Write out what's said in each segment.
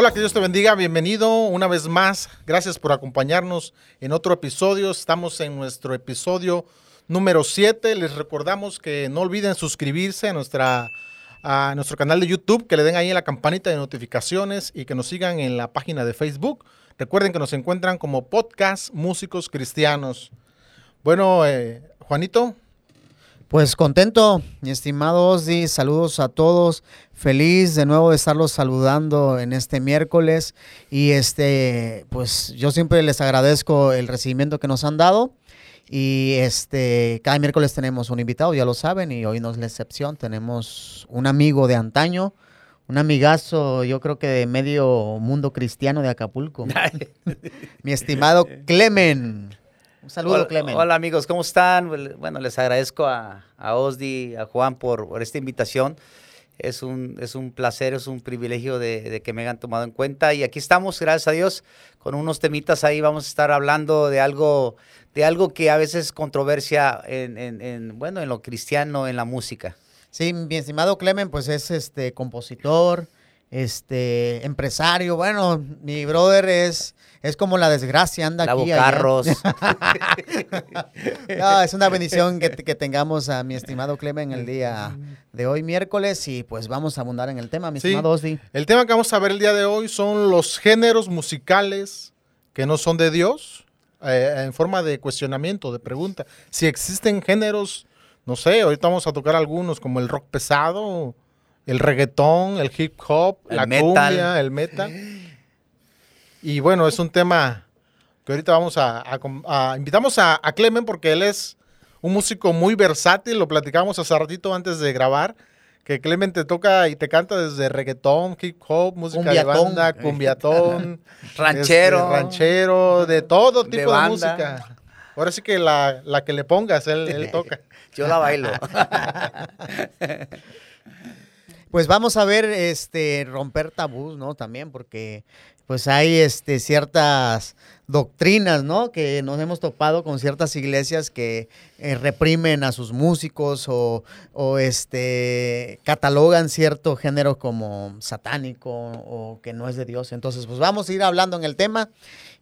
Hola, que Dios te bendiga, bienvenido una vez más. Gracias por acompañarnos en otro episodio. Estamos en nuestro episodio número 7. Les recordamos que no olviden suscribirse a, nuestra, a nuestro canal de YouTube, que le den ahí en la campanita de notificaciones y que nos sigan en la página de Facebook. Recuerden que nos encuentran como podcast Músicos Cristianos. Bueno, eh, Juanito. Pues contento, mi estimado Osdi, saludos a todos. Feliz de nuevo de estarlos saludando en este miércoles y este pues yo siempre les agradezco el recibimiento que nos han dado y este cada miércoles tenemos un invitado, ya lo saben, y hoy no es la excepción, tenemos un amigo de antaño, un amigazo, yo creo que de medio mundo cristiano de Acapulco. mi estimado Clemen. Un saludo, hola, Clemen. Hola amigos, ¿cómo están? Bueno, les agradezco a, a Osdi, a Juan por, por, esta invitación. Es un, es un placer, es un privilegio de, de, que me hayan tomado en cuenta. Y aquí estamos, gracias a Dios, con unos temitas ahí. Vamos a estar hablando de algo, de algo que a veces es controversia en, en, en bueno, en lo cristiano, en la música. Sí, mi estimado Clemen, pues es este compositor, este empresario. Bueno, mi brother es es como la desgracia, anda aquí. carros. no, es una bendición que, que, tengamos a mi estimado Clemen el día de hoy, miércoles, y pues vamos a abundar en el tema, mi estimado Osdi. El tema que vamos a ver el día de hoy son los géneros musicales que no son de Dios, eh, en forma de cuestionamiento, de pregunta. Si existen géneros, no sé, ahorita vamos a tocar algunos como el rock pesado, el reggaetón, el hip hop, el la metal. cumbia, el metal. Y bueno, es un tema que ahorita vamos a, a, a invitamos a, a, Clemen porque él es un músico muy versátil, lo platicamos hace ratito antes de grabar, que Clemen te toca y te canta desde reggaetón, hip hop, música cumbiatón. de banda, cumbiatón, ranchero, este, ranchero, de todo tipo de, de música. Ahora sí que la, la que le pongas, él, él toca. Yo la bailo. pues vamos a ver, este, romper tabús, ¿no? También, porque pues hay este, ciertas doctrinas, ¿no? Que nos hemos topado con ciertas iglesias que eh, reprimen a sus músicos o, o, este, catalogan cierto género como satánico o que no es de Dios. Entonces, pues vamos a ir hablando en el tema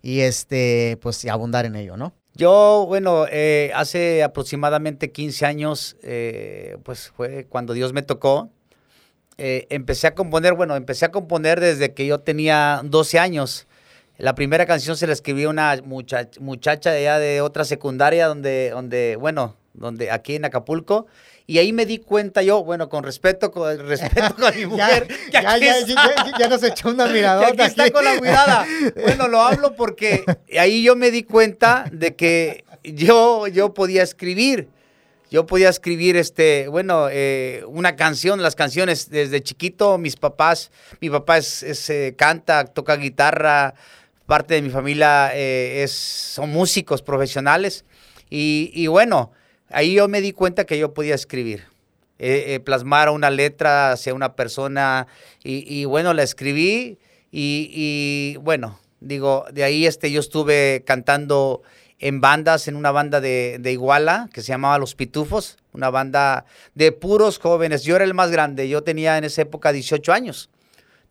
y este, pues abundar en ello, ¿no? Yo, bueno, eh, hace aproximadamente 15 años, eh, pues fue cuando Dios me tocó eh, empecé a componer, bueno, empecé a componer desde que yo tenía 12 años. La primera canción se la escribí a una muchacha, muchacha allá de otra secundaria donde, donde, bueno, donde aquí en Acapulco. Y ahí me di cuenta yo, bueno, con respeto, con respeto con mi mujer. ya, ya, ya, ya, ya, nos echó una miradota. Que aquí está con la mirada. Bueno, lo hablo porque ahí yo me di cuenta de que yo, yo podía escribir yo podía escribir, este, bueno, eh, una canción, las canciones desde chiquito, mis papás, mi papá es, es eh, canta, toca guitarra, parte de mi familia eh, es, son músicos profesionales. Y, y, bueno, ahí yo me di cuenta que yo podía escribir, plasmar una letra hacia una persona y, y bueno, la escribí y, y, bueno, digo, de ahí este, yo estuve cantando en bandas, en una banda de, de, Iguala que se llamaba Los Pitufos, una banda de puros jóvenes. Yo era el más grande, yo tenía en esa época 18 años.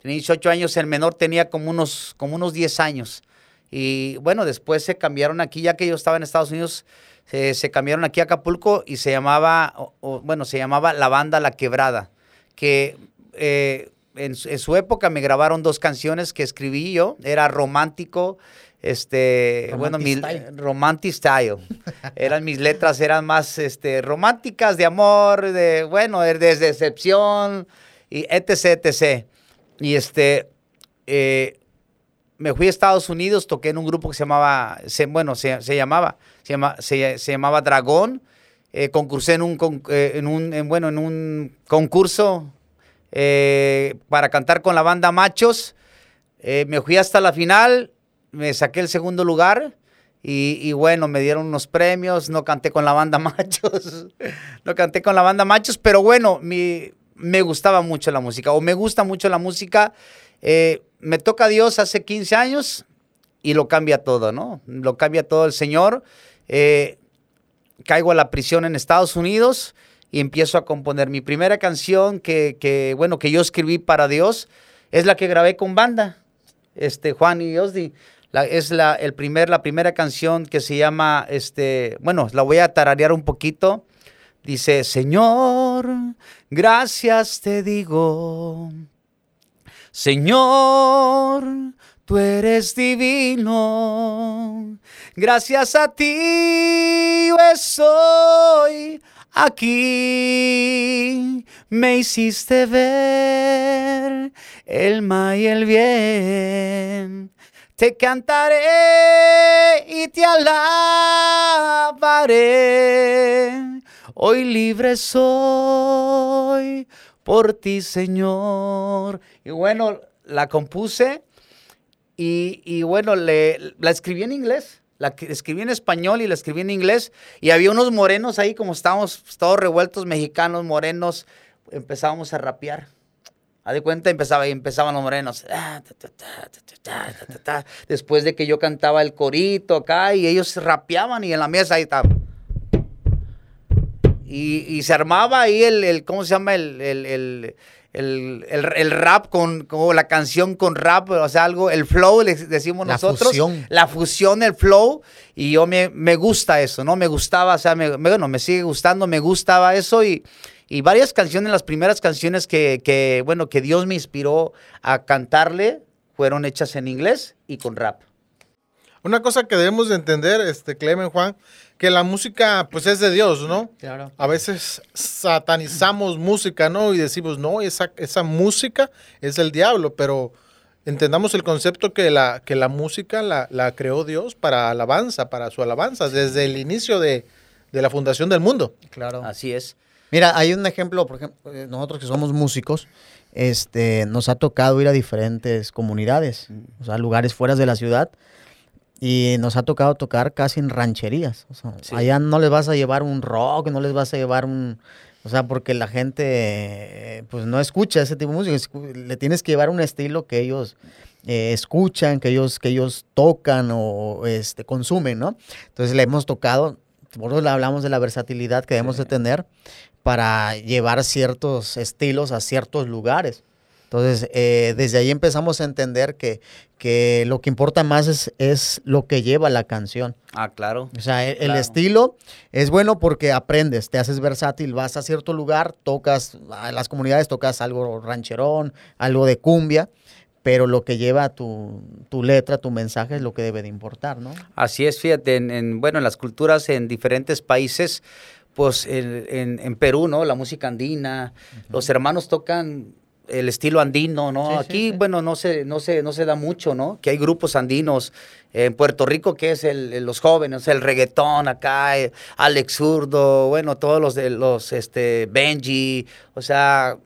Tenía 18 años, el menor tenía como unos, como unos 10 años. Y bueno, después se cambiaron aquí, ya que yo estaba en Estados Unidos, se, se cambiaron aquí a Acapulco y se llamaba, bueno, se llamaba la banda La Quebrada, que eh, en su época me grabaron dos canciones que escribí yo, era romántico, este, romantic bueno, mi style. romantic style. eran mis letras, eran más este, románticas, de amor, de, bueno, de, de decepción, y etc, etc. Y este, eh, me fui a Estados Unidos, toqué en un grupo que se llamaba, se, bueno, se, se, llamaba, se, llama, se, se llamaba Dragón, eh, concursé en un, con, eh, en un en, bueno, en un concurso eh, para cantar con la banda Machos, me fui hasta la final, me saqué el segundo lugar y, bueno, me dieron unos premios, no canté con la banda Machos, no canté con la banda Machos, pero bueno, mi, me gustaba mucho la música, o me gusta mucho la música. Eh, me toca Dios hace 15 años y lo cambia todo, ¿no? Lo cambia todo el Señor. Eh, caigo a la prisión en Estados Unidos y empiezo a componer. Mi primera canción que, que, bueno, que yo escribí para Dios es la que grabé con banda este, Juan y Osdi. La, es la, el primer, la primera canción que se llama, este, bueno, la voy a tararear un poquito. Dice, Señor, gracias te digo. Señor, tú eres divino. Gracias a ti yo aquí. Me hiciste ver el mal y el bien. Te cantaré y te alabaré. Hoy libre soy por ti, Señor. Y bueno, la compuse y, y bueno, la escribí en inglés. La escribí en español y la escribí en inglés. Y había unos morenos ahí, como estábamos todos revueltos, mexicanos, morenos. Empezábamos a rapear. Haz de cuenta, empezaba y empezaban los morenos. Después de que yo cantaba el corito acá y ellos rapeaban y en la mesa ahí estaba. Y, se armaba ahí el, el ¿cómo se llama? El, el, el rap con, con, la canción con rap, o sea, algo, el flow, le decimos la nosotros. Fusión. La fusión, el flow. Y yo me, me gusta eso, ¿no? Me gustaba, o sea, me, me, bueno, me sigue gustando, me gustaba eso y y varias canciones, las primeras canciones que, que, bueno, que Dios me inspiró a cantarle fueron hechas en inglés y con rap. Una cosa que debemos de entender, este, Clemen, Juan, que la música, pues es de Dios, ¿no? Claro. A veces satanizamos música, ¿no? Y decimos, no, esa, esa música es del diablo, pero entendamos el concepto que la, que la música la, la creó Dios para alabanza, para su alabanza, desde el inicio de, de la fundación del mundo. Claro. Así es. Mira, hay un ejemplo, por ejemplo, eh, nosotros que somos músicos, este, nos ha tocado ir a diferentes comunidades, o sea, lugares fuera de la ciudad, y nos ha tocado tocar casi en rancherías. O sea, Sí. allá no les vas a llevar un rock, no les vas a llevar un, o sea, porque la gente, pues no escucha ese tipo de música, le tienes que llevar un estilo que ellos eh, escuchan, que ellos, que ellos tocan o este, consumen, ¿no? Entonces le hemos tocado, por eso le hablamos de la versatilidad que debemos de tener para llevar ciertos estilos a ciertos lugares. Entonces, eh, desde ahí empezamos a entender que, que lo que importa más es, es lo que lleva la canción. Ah, claro. O sea, el, estilo es bueno porque aprendes, te haces versátil, vas a cierto lugar, tocas, a las comunidades tocas algo rancherón, algo de cumbia, pero lo que lleva tu, tu letra, tu mensaje es lo que debe de importar, ¿no? Así es, fíjate, en, en, bueno, en las culturas en diferentes países, pues en, en- en Perú, ¿no? La música andina, los hermanos tocan el estilo andino, ¿no? Sí, Aquí, sí. bueno, no se, no, se, no se da mucho, ¿no? Que hay grupos andinos. En Puerto Rico, que es el, el- los jóvenes, el reggaetón acá, eh, Alex Zurdo, bueno, todos los de los, este, Benji, o sea,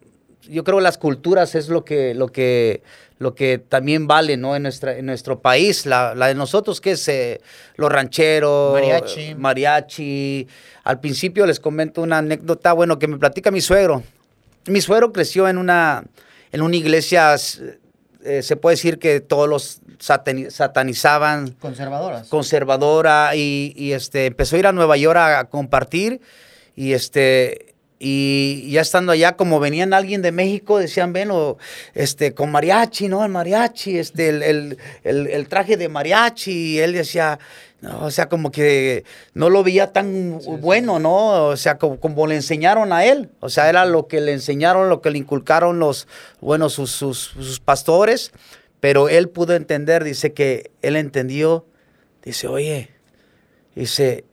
yo creo que las culturas es lo que, lo que, lo que también vale, ¿no? En, nuestra, en nuestro país, la, la de nosotros, que es eh, los rancheros, Mariachi. mariachi. Al principio les comento una anécdota, bueno, que me platica mi suegro. Mi suegro creció en una, en una iglesia, eh, se puede decir que todos los satani- satanizaban, Conservadoras. conservadora y, y, este empezó a ir a Nueva York a, a compartir y este y ya estando allá como venían alguien de México decían ven o, este con mariachi no el mariachi este el, el- el- el traje de mariachi y él decía no, o sea como que no lo veía tan bueno no o sea como, como le enseñaron a él. O sea era lo que le enseñaron lo que le inculcaron los bueno sus, sus, sus pastores. Pero él pudo entender dice que él entendió. Dice, oye, dice,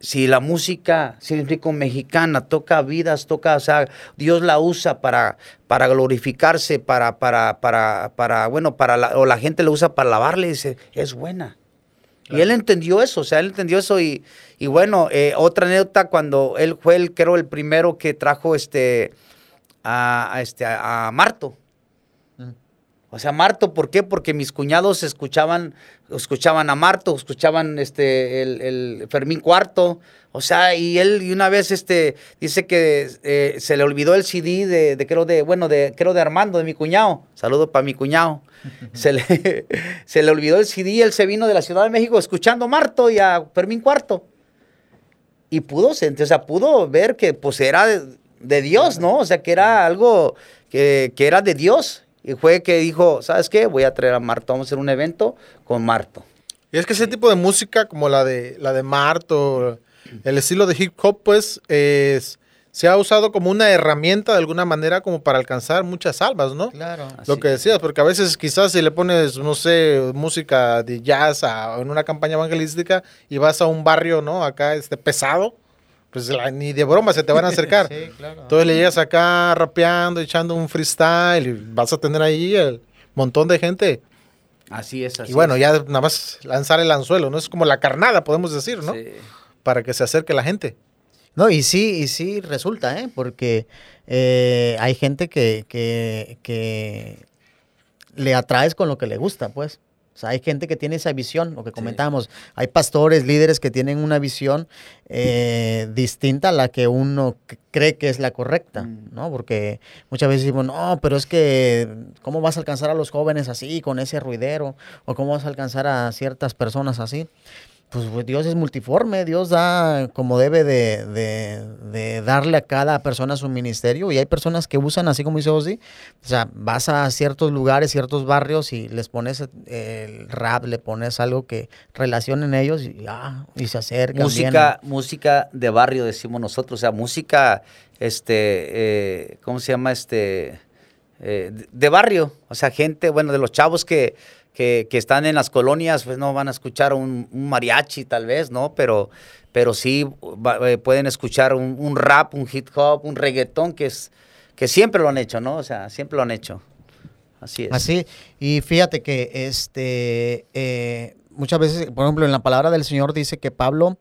si la música significa mexicana, toca vidas, toca, o sea, Dios la usa para, para glorificarse, para, para, para, para, bueno, para la, o la gente la usa para alabarle, dice, es buena. Y él entendió eso, o sea, él entendió eso y, y bueno, eh, otra anécdota cuando él fue el, creo, el primero que trajo este, a, a este, a, a Marto. O sea, Marto, ¿por qué? Porque mis cuñados escuchaban, escuchaban a Marto, escuchaban este, el, el Fermín Cuarto. O sea, y él y una vez este, dice que eh, se le olvidó el CD de, de, creo de, bueno, de, creo de Armando, de mi cuñado. Saludo para mi cuñado. se, le, se le olvidó el CD y él se vino de la Ciudad de México escuchando a Marto y a Fermín Cuarto. Y pudo, sentir, o sea, pudo ver que pues era de, de Dios, ¿no? O sea, que era algo que, que era de Dios. Y fue que dijo, ¿sabes qué? Voy a traer a Marto, vamos a hacer un evento con Marto. Y es que ese tipo de música, como la de la de Marto, el estilo de hip hop, pues es, se ha usado como una herramienta de alguna manera como para alcanzar muchas almas, ¿no? Claro. Lo Así que decías, porque a veces quizás si le pones, no sé, música de jazz a- en una campaña evangelística y vas a un barrio, ¿no? Acá este pesado, pues la- ni de broma se te van a acercar. Sí, claro. Entonces le llegas acá rapeando, echando un freestyle y vas a tener ahí el montón de gente. Así es, así y bueno, es. ya nada más lanzar el anzuelo, ¿no? Es como la carnada, podemos decir, ¿no? Sí. Para que se acerque la gente. No, y sí, y sí resulta, ¿eh? Porque eh, hay gente que, que, que le atraes con lo que le gusta, pues. O sea, hay gente que tiene esa visión, lo que comentábamos. Hay pastores, líderes que tienen una visión eh, distinta a la que uno cree que es la correcta, Mm. ¿no? Porque muchas veces decimos, no, pero es que, ¿cómo vas a alcanzar a los jóvenes así, con ese ruidero? ¿O cómo vas a alcanzar a ciertas personas así? Pues pues, Dios es multiforme, Dios da como debe de, de- de darle a cada persona su ministerio y hay personas que usan, así como dice Ozzy, o sea, vas a ciertos lugares, ciertos barrios y les pones el rap, le pones algo que relacionen ellos y, ah, y se acercan. música, música de barrio, decimos nosotros, o sea, música, este, eh, ¿cómo se llama? Este, eh, de- de barrio, o sea, gente, bueno, de los chavos que, que, que están en las colonias, pues no van a escuchar un, un mariachi tal vez, ¿no? Pero, pero sí va- eh, pueden escuchar un, un rap, un hip hop, un reggaetón, que es, que siempre lo han hecho, ¿no? O sea, siempre lo han hecho. Así es. Así, y fíjate que este eh, muchas veces, por ejemplo, en la palabra del Señor dice que Pablo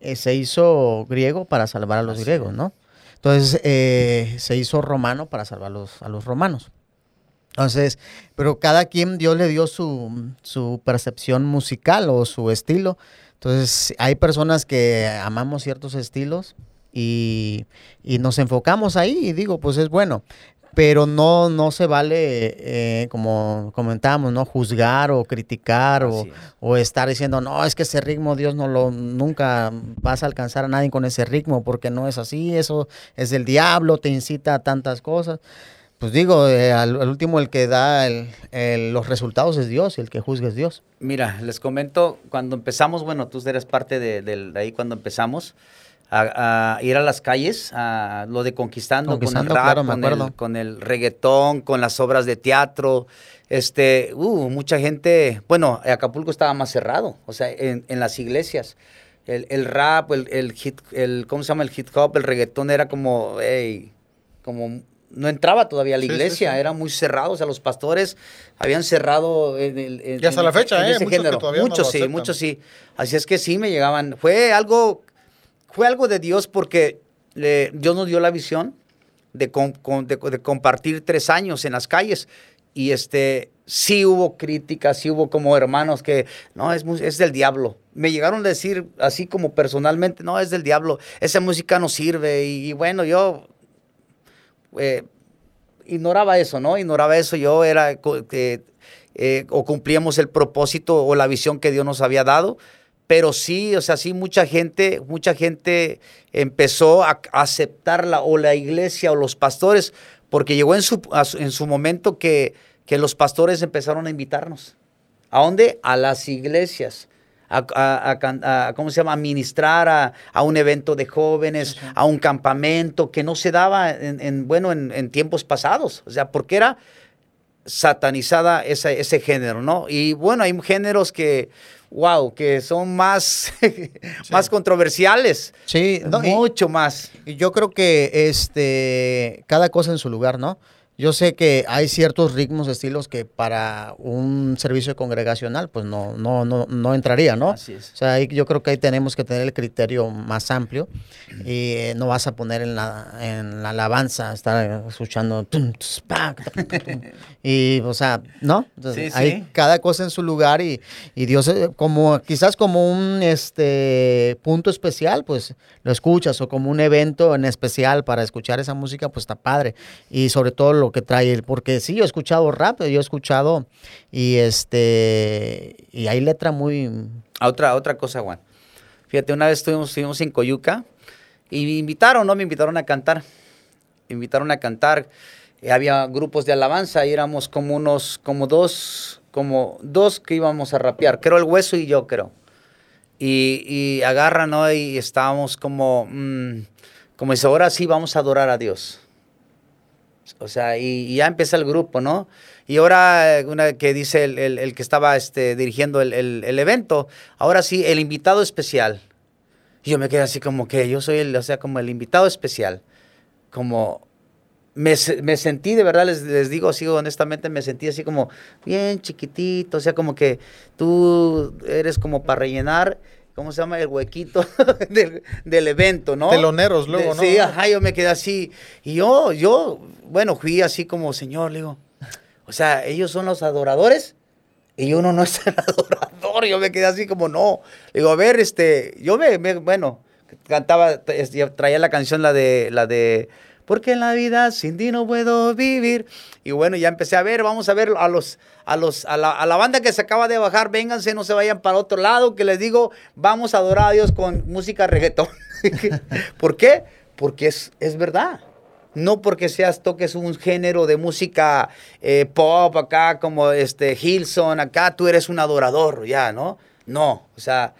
eh, se hizo griego para salvar a los Así griegos. ¿no? Entonces eh, se hizo romano para salvar a los, a los romanos. Entonces, pero cada quien Dios le dio su, su percepción musical o su estilo. Entonces, hay personas que amamos ciertos estilos y, y nos enfocamos ahí y digo, pues es bueno. Pero no, no se vale, eh, como comentábamos, ¿no? Juzgar o criticar o, es. o estar diciendo, no, es que ese ritmo Dios no lo, nunca vas a alcanzar a nadie con ese ritmo porque no es así, eso es del diablo, te incita a tantas cosas. Pues digo, eh, al, al último el que da el- el- los resultados es Dios y el que juzga es Dios. Mira, les comento, cuando empezamos, bueno, tú eres parte de, ahí cuando empezamos, a, a ir a las calles, a lo de conquistando, Conquistando, con el rap, claro, con, el, con el reggaetón, con las obras de teatro. Este, uh, mucha gente, bueno, Acapulco estaba más cerrado, o sea, en, en las iglesias. El, el rap, el, el hit, el, ¿cómo se llama? El hip hop, el reggaetón era como, como no entraba todavía a la Sí, sí, iglesia, sí. era muy cerrado, o sea, los pastores habían cerrado en el, en- Y hasta en- la fecha, ¿eh? ese Muchos que no sí, aceptan. muchos sí. Así es que sí me llegaban. Fue algo, fue algo de Dios porque le- Dios nos dio la visión de, com- con- de- de compartir tres años en las calles. Y este, sí hubo críticas, sí hubo como hermanos que, no, es, es del diablo. Me llegaron a decir así como personalmente, no, es del diablo, esa música no sirve. Y, y bueno, yo eh, ignoraba eso, ¿no? Ignoraba eso. Yo era, eh, o cumplíamos el propósito o la visión que Dios nos había dado. Pero sí, o sea, sí, mucha gente, mucha gente empezó a, aceptarla, o la iglesia, o los pastores, porque llegó en su- en su momento que, que los pastores empezaron a invitarnos. ¿A dónde? A las iglesias. A, a- a ¿cómo se llama? A ministrar a, a un evento de jóvenes, a un campamento que no se daba en, en, bueno, en, en tiempos pasados. O sea, porque era satanizada ese, ese género, ¿no? Y bueno, hay géneros que, wow, que son más, más controversiales. Sí, no, y- mucho más. Y yo creo que este cada cosa en su lugar, ¿no? Yo sé que hay ciertos ritmos, estilos que para un servicio congregacional, pues no, no, no, no entraría, ¿no? Así es. O sea, ahí yo creo que ahí tenemos que tener el criterio más amplio y eh, no vas a poner en la, en la alabanza, estar escuchando y, o sea, ¿no? Entonces, Sí, hay sí. cada cosa en su lugar y, y Dios, eh, como quizás como un este punto especial, pues lo escuchas o como un evento en especial para escuchar esa música, pues está padre. Y sobre todo lo que trae, él, porque sí, yo he escuchado rap, yo he escuchado y este, y hay letra muy... Otra, otra cosa, Juan. Fíjate, una vez estuvimos, estuvimos en Coyuca y me invitaron, ¿no? Me invitaron a cantar. Me invitaron a cantar. Y había grupos de alabanza y éramos como unos, como dos, como dos que íbamos a rapear. Creo el hueso y yo creo. Y, y agarran, ¿no? Y estábamos como, mm, como dice, ahora sí vamos a adorar a Dios. O sea, y, ya empieza el grupo, ¿no? Y ahora, eh, una que dice el, el- que estaba este, dirigiendo el, el- evento, ahora sí, el invitado especial. Y yo me quedé así como que yo soy el, o sea, como el invitado especial. Como me, me sentí, de verdad, les, les digo así honestamente, me sentí así como bien chiquitito, o sea, como que tú eres como para rellenar, ¿cómo se llama? El huequito del, del evento, ¿no? Teloneros luego, De- ¿no? Sí, ajá, yo me quedé así. Y yo, yo, bueno, fui así como, señor, le digo, o sea, ellos son los adoradores y uno no es el adorador. Yo me quedé así como, no. Le digo, a ver, este, yo me, me- bueno, cantaba, este, traía la canción, la de, la de, porque en la vida sin ti no puedo vivir. Y bueno, ya empecé a ver, vamos a ver a los, a los, a la, a la banda que se acaba de bajar, vénganse, no se vayan para otro lado, que les digo, vamos a adorar a Dios con música reggaetón. ¿Por qué? Porque es, es verdad. No porque seas, toques un género de música eh, pop acá, como este Hilson, acá tú eres un adorador, ya, ¿no? No, o sea,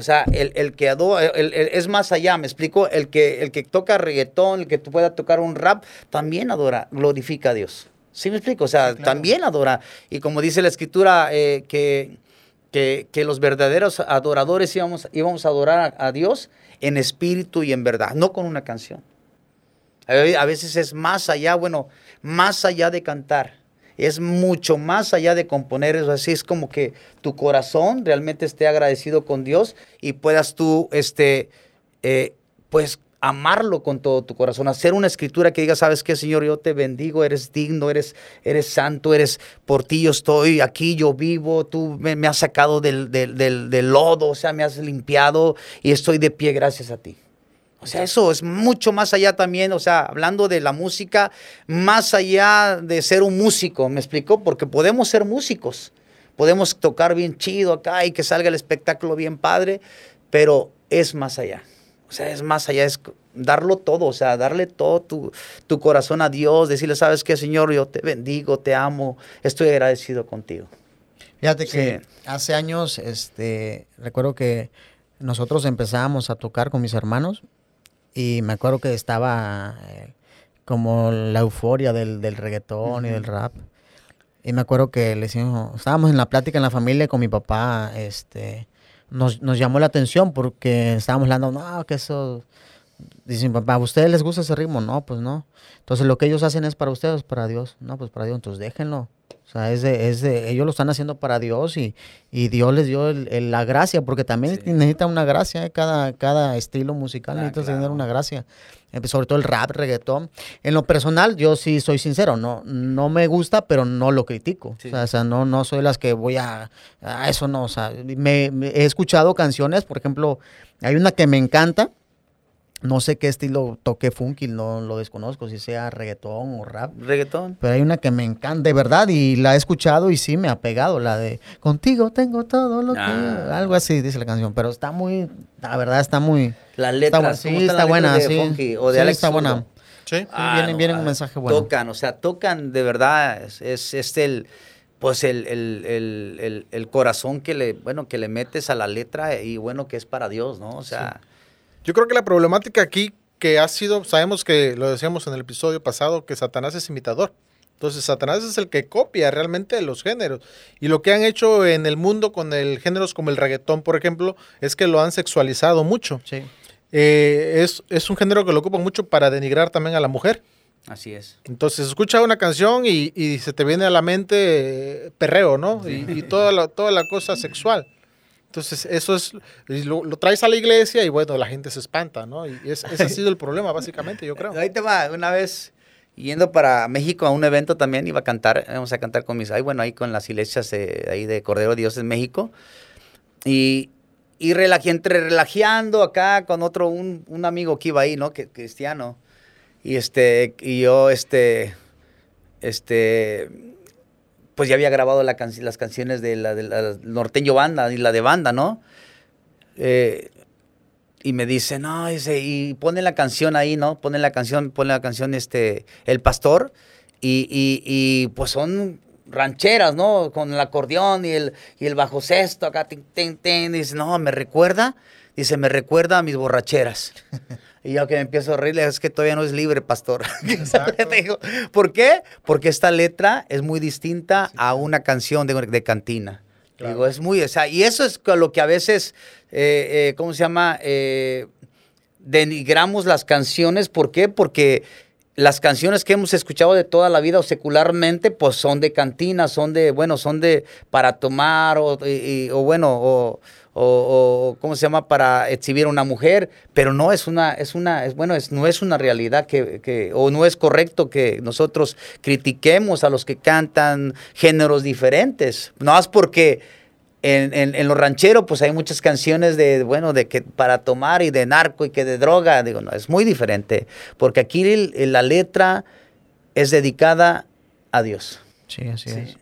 o sea, el, el que adora, el- el- es más allá, me explico, el que, el que toca reggaetón, el que tú pueda tocar un rap, también adora, glorifica a Dios. ¿Sí me explico? O sea, también adora. Y como dice la escritura, eh, que, que, que los verdaderos adoradores íbamos, íbamos a adorar a, a Dios en espíritu y en verdad, no con una canción. A veces es más allá, bueno, más allá de cantar. Es mucho más allá de componer eso. Así es como que tu corazón realmente esté agradecido con Dios y puedas tú, este, eh, pues, amarlo con todo tu corazón. Hacer una escritura que diga, sabes qué, Señor, yo te bendigo, eres digno, eres, eres santo, eres por ti yo estoy aquí, yo vivo, tú me, me has sacado del, del, del, del lodo, o sea, me has limpiado y estoy de pie gracias a ti. O sea, eso es mucho más allá también, o sea, hablando de la música, más allá de ser un músico, ¿me explicó? Porque podemos ser músicos, podemos tocar bien chido acá y que salga el espectáculo bien padre, pero es más allá. O sea, es más allá, es darlo todo, o sea, darle todo tu, tu corazón a Dios, decirle, sabes qué, Señor, yo te bendigo, te amo, estoy agradecido contigo. Fíjate que Sí. hace años, este, recuerdo que nosotros empezábamos a tocar con mis hermanos y me acuerdo que estaba eh, como la euforia del, del reggaetón y del rap. Y me acuerdo que le decimos, estábamos en la plática en la familia con mi papá, este, nos, nos llamó la atención porque estábamos hablando, no, que eso, dice mi papá, ¿a ustedes les gusta ese ritmo? No, pues no. Entonces lo que ellos hacen es para ustedes, para Dios. No, pues para Dios, entonces déjenlo. O sea, es de, es de, ellos lo están haciendo para Dios y, y Dios les dio el- el- la gracia, porque también Sí. necesita una gracia, eh, cada, cada estilo musical Ah, necesita tener una gracia. Eh, Sobre todo el rap, reggaetón. En lo personal, yo sí soy sincero, no, no me gusta, pero no lo critico. Sí. O sea, o sea, no, no soy las que voy a, a eso no. O sea, me, me- he escuchado canciones, por ejemplo, hay una que me encanta. No sé qué estilo toque funky, no lo desconozco, si sea reggaetón o rap. Reggaetón. Pero hay una que me encanta de verdad y la he escuchado y sí me ha pegado, la de Contigo tengo todo lo que... Ah. Algo así dice la canción, pero está muy, la verdad está muy... Las Está letras, buena, ¿cómo sí, están está las buena, letras de sí. Funky o de Sí, Alex está buena. Sí. viene- viene un mensaje bueno. Tocan, o sea, tocan de verdad, es, es, es el, pues el, el, el, el, el corazón que le, bueno, que le metes a la letra y bueno, que es para Dios, ¿no? O sea, Yo creo que la problemática aquí que ha sido, sabemos que lo decíamos en el episodio pasado, que Satanás es imitador. Entonces Satanás es el que copia realmente los géneros. Y lo que han hecho en el mundo con el géneros como el reggaetón, por ejemplo, es que lo han sexualizado mucho. Sí. Eh, es, es un género que lo ocupan mucho para denigrar también a la mujer. así es. Entonces escucha una canción y, y se te viene a la mente eh, perreo, ¿no? Y, y toda, la, toda la cosa sexual. Entonces eso es, lo, lo traes a la iglesia y bueno, la gente se espanta, ¿no? Y es- ese ha sido el problema básicamente, yo creo. Ahí te va, una vez yendo para México a un evento también iba a cantar, vamos a cantar con mis, ahí bueno, ahí con las iglesias eh, ahí de Cordero de Dios en México. Y, y relaje- entre relajeando acá con otro, un, un amigo que iba ahí, ¿no? Que, cristiano. Y este, y yo, este, este, pues ya había grabado las canciones de la, de norteño banda y la de banda, ¿no? Eh, y me dice, no, dice, y pone la canción ahí, ¿no? Pone la canción, pone la canción, este, El Pastor, y, y, y pues son rancheras, ¿no? Con el acordeón y el, y el bajo sexto, acá, tin, tin, tin. Dice, no, me recuerda, dice, me recuerda a mis borracheras. Y yo que me empiezo a reír, le digo, es que todavía no es libre, pastor. Digo, ¿Por qué? Porque esta letra es muy distinta a una canción de, de cantina. Claro. Digo, es muy, o sea, y eso es lo que a veces, eh, eh, ¿cómo se llama? Eh, denigramos las canciones. ¿Por qué? Porque las canciones que hemos escuchado de toda la vida o secularmente, pues son de cantina, son de, bueno, son de para tomar o, y- y- o bueno, o, o- o, ¿cómo se llama? Para exhibir a una mujer, pero no es una, es una, es, bueno, es, no es una realidad que, que, o no es correcto que nosotros critiquemos a los que cantan géneros diferentes, no es porque en, en, en lo ranchero, pues hay muchas canciones de, bueno, de que para tomar y de narco y que de droga. Digo, no, es muy diferente. Porque aquí el- el- la letra es dedicada a Dios. Sí, así Sí. es.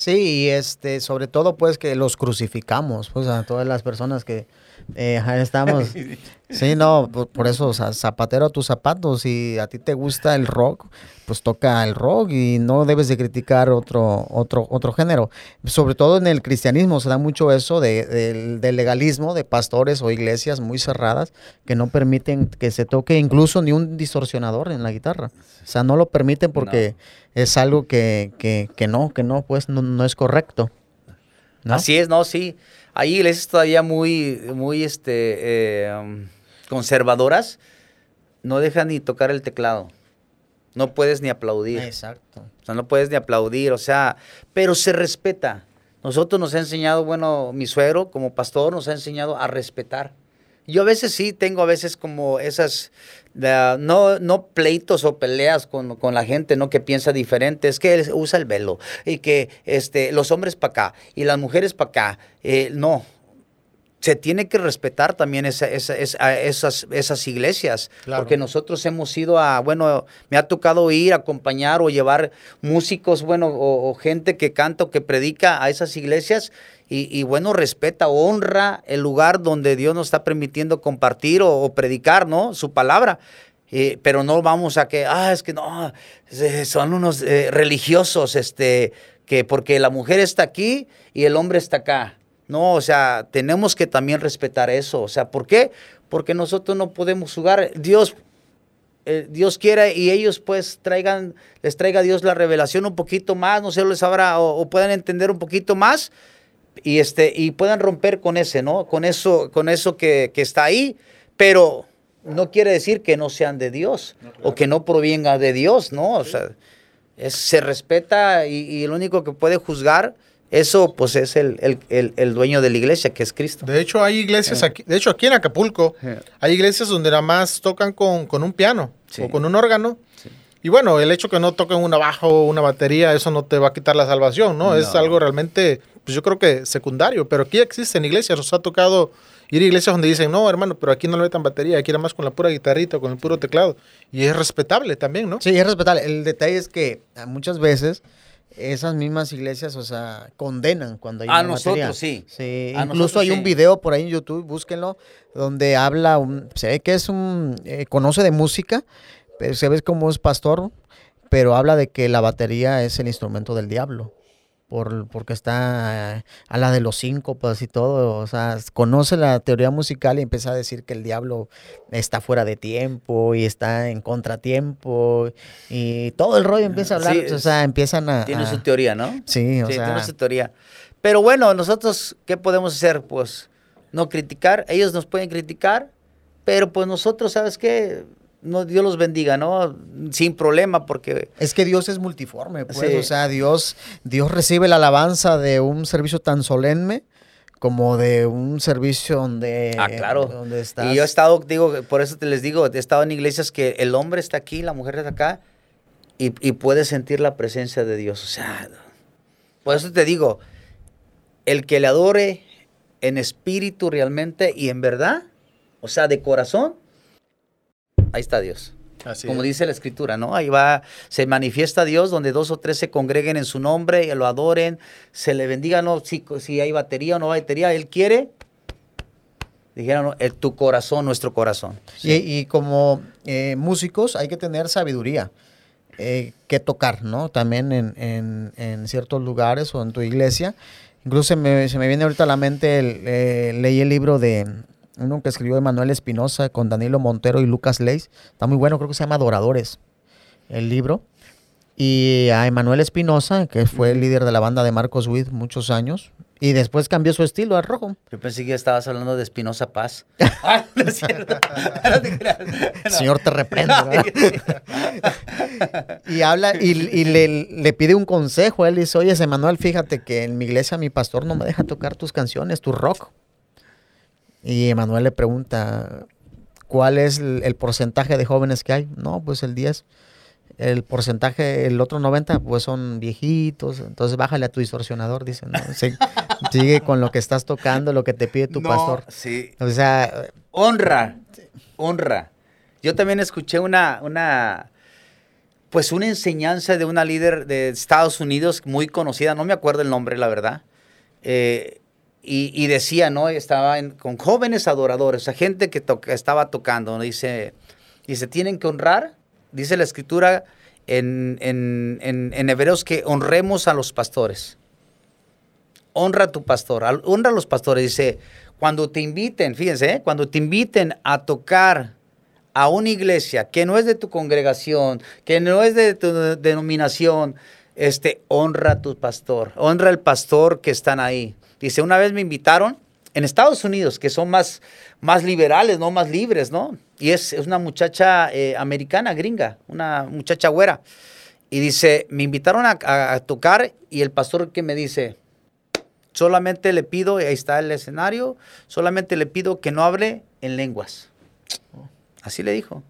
Sí, y este, sobre todo, pues, que los crucificamos, pues, a todas las personas que eh, estamos. Sí, no, por, por eso, zapatero a tus zapatos. Si a ti te gusta el rock, pues toca el rock y no debes de criticar otro, otro, otro género. Sobre todo en el cristianismo se da mucho eso de, del- del legalismo de pastores o iglesias muy cerradas que no permiten que se toque incluso ni un distorsionador en la guitarra. O sea, no lo permiten porque es algo que, que, que no, que no, pues no, no es correcto. ¿no? Así es, no, sí. Hay iglesias todavía muy, muy, este, eh, conservadoras. No dejan ni tocar el teclado. No puedes ni aplaudir. Exacto. O sea, no puedes ni aplaudir, o sea, pero se respeta. Nosotros nos ha enseñado, bueno, mi suegro como pastor nos ha enseñado a respetar. Yo a veces sí tengo a veces como esas, no, no pleitos o peleas con, con la gente, ¿no? Que piensa diferente. Es que él usa el velo y que este, los hombres para acá y las mujeres para acá. Eh, no, se tiene que respetar también esa- esa- esa- esas, esas iglesias, Claro. porque nosotros hemos ido a, bueno, me ha tocado ir, acompañar o llevar músicos, bueno, o, o gente que canta o que predica a esas iglesias y, y, bueno, respeta, honra el lugar donde Dios nos está permitiendo compartir o, o predicar, ¿no? Su palabra. Eh, pero no vamos a que, ah, es que no, son unos eh, religiosos, este, que porque la mujer está aquí y el hombre está acá. No, o sea, tenemos que también respetar eso. O sea, ¿por qué? Porque nosotros no podemos jugar. Dios, eh, Dios quiera y ellos pues traigan, les traiga Dios la revelación un poquito más, no sé, les habrá, o, o puedan entender un poquito más y este, y puedan romper con ese, ¿no? Con eso, con eso que, que está ahí, pero no quiere decir que no sean de Dios o que no provenga de Dios, ¿no? O sea, es- se respeta y, y el único que puede juzgar eso, pues es el, el- el- el dueño de la iglesia, que es Cristo. De hecho, hay iglesias aquí, de hecho, aquí en Acapulco, hay iglesias donde nada más tocan con, con un piano Sí. o con un órgano. Y bueno, el hecho que no toquen un bajo o una batería, eso no te va a quitar la salvación, ¿no? Es algo realmente, pues yo creo que secundario. Pero aquí existen iglesias, nos ha tocado ir a iglesias donde dicen, no, hermano, pero aquí no le metan batería, aquí nada más con la pura guitarrita, con el puro teclado. Y es respetable también, ¿no? Sí, es respetable. El detalle es que ah, muchas veces esas mismas iglesias, o sea, condenan cuando hay A una nosotros, sí. Sí, A incluso nosotros, hay un video por ahí en YouTube, búsquenlo, donde habla, un- se ve que es un, eh, conoce de música, pero se ve como es pastor, pero habla de que la batería es el instrumento del diablo. Por, porque está a la de los síncopas y todo, o sea, conoce la teoría musical y empieza a decir que el diablo está fuera de tiempo y está en contratiempo y todo el rollo empieza a hablar, Sí, o sea, empiezan a... Tiene a- su teoría, ¿no? Sí, o Sí, sea, tiene su teoría. Pero bueno, nosotros, ¿qué podemos hacer? Pues no criticar. Ellos nos pueden criticar, pero pues nosotros, ¿sabes qué? No, Dios los bendiga, ¿no? Sin problema, porque Es que Dios es multiforme, pues, Sí. o sea, Dios, Dios recibe la alabanza de un servicio tan solemne como de un servicio donde, Ah, claro. donde estás. Y yo he estado, digo, por eso te les digo, he estado en iglesias que el hombre está aquí, la mujer está acá, y, y puede sentir la presencia de Dios. O sea, por eso te digo, el que le adore en espíritu realmente y en verdad, o sea, de corazón, ahí está Dios. Así Como es. dice la escritura, ¿no? Ahí va, se manifiesta Dios donde dos o tres se congreguen en su nombre y lo adoren, se le bendiga, no, si, si hay batería o no hay batería, Él quiere Dijeron, "Eh, tu corazón, nuestro corazón. Y, y como eh, músicos hay que tener sabiduría eh, que tocar, ¿no? También en, en- en ciertos lugares o en tu iglesia. Incluso se me, se me viene ahorita a la mente, el, eh, leí el libro de uno que escribió Emanuel Espinosa con Danilo Montero y Lucas Leis. Está muy bueno, creo que se llama Adoradores, el libro. Y a Emanuel Espinosa, que fue el líder de la banda de Marcos Witt muchos años, y después cambió su estilo al rojo. Yo pensé que estabas hablando de Espinosa Paz. Ah, no es cierto. No te creas. El Señor te reprende. ¿verdad? y habla y, y le, le pide un consejo. Él dice, oye, Emanuel, fíjate que en mi iglesia mi pastor no me deja tocar tus canciones, tu rock. Y Emanuel le pregunta, ¿cuál es el, el porcentaje de jóvenes que hay? No, pues el 10. El porcentaje, el otro 90, pues son viejitos. Entonces bájale a tu distorsionador, dice. ¿no? Sí, sigue con lo que estás tocando, lo que te pide tu No, pastor. Sí. O sea, Honra. Honra. Yo también escuché una, una, pues una enseñanza de una líder de Estados Unidos muy conocida, no me acuerdo el nombre, la verdad. Eh, y, decía, ¿no? Estaba con jóvenes adoradores, gente que estaba tocando. Dice, dice, tienen que honrar, dice la escritura en, en, en, Hebreos que honremos a los pastores. Honra a tu pastor, honra a los pastores. Dice, cuando te inviten, fíjense, ¿eh? cuando te inviten a tocar a una iglesia que no es de tu congregación, que no es de tu de- denominación, este, honra a tu pastor, honra al pastor que están ahí. Dice, una vez me invitaron en Estados Unidos, que son más, más liberales, ¿no? Más libres, ¿no? Y es, es una muchacha eh, americana, gringa, una muchacha güera. Y dice, me invitaron a, tocar y el pastor que me dice, solamente le pido, ahí está el escenario, solamente le pido que no hable en lenguas. Así le dijo.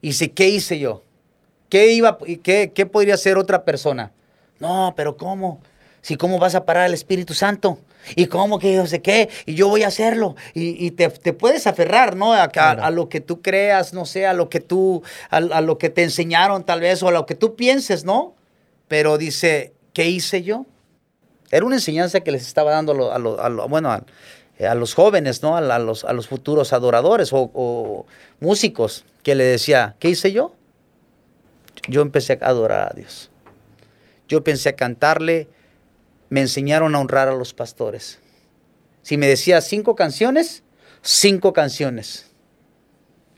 Y dice, ¿qué hice yo? ¿Qué, iba, qué, ¿Qué podría hacer otra persona? No, pero ¿cómo? Si cómo vas a parar el Espíritu Santo. ¿Y cómo que yo sé qué? Y yo voy a hacerlo. Y, y te, te puedes aferrar, ¿no? A, a- lo que tú creas, no sé, a lo que tú, a, a lo que te enseñaron tal vez, o a lo que tú pienses, ¿no? Pero dice, ¿qué hice yo? Era una enseñanza que les estaba dando a, lo- a lo- bueno, a, a los jóvenes, ¿no? A, los, a los futuros adoradores o, o músicos, que le decía, ¿qué hice yo? Yo empecé a adorar a Dios. Yo pensé a cantarle, me enseñaron a honrar a los pastores. Si me decía cinco canciones, cinco canciones.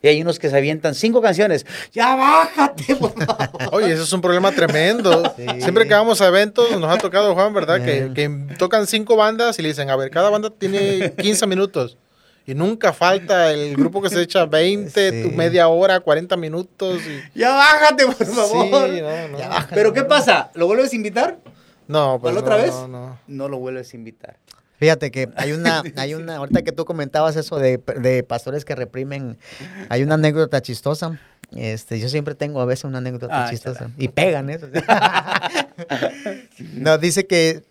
Y hay unos que se avientan cinco canciones. Ya bájate, por favor. Oye, eso es un problema tremendo. Siempre que vamos a eventos, nos ha tocado, Juan, ¿verdad? Que, que tocan cinco bandas y le dicen, a ver, cada banda tiene 15 minutos. Y nunca falta el grupo que se echa 20, Sí. tu media hora, 40 minutos. y- Ya bájate, por favor. Sí, no, no. Ya baja. Pero ¿qué pasa? ¿Lo vuelves a invitar? No, pues ¿Para la otra no, vez? No, no. No lo vuelves a invitar. Fíjate que hay una, hay una, ahorita que tú comentabas eso de, de pastores que reprimen, hay una anécdota chistosa. Este, yo siempre tengo a veces una anécdota Ah, chistosa. Y pegan eso. no, dice que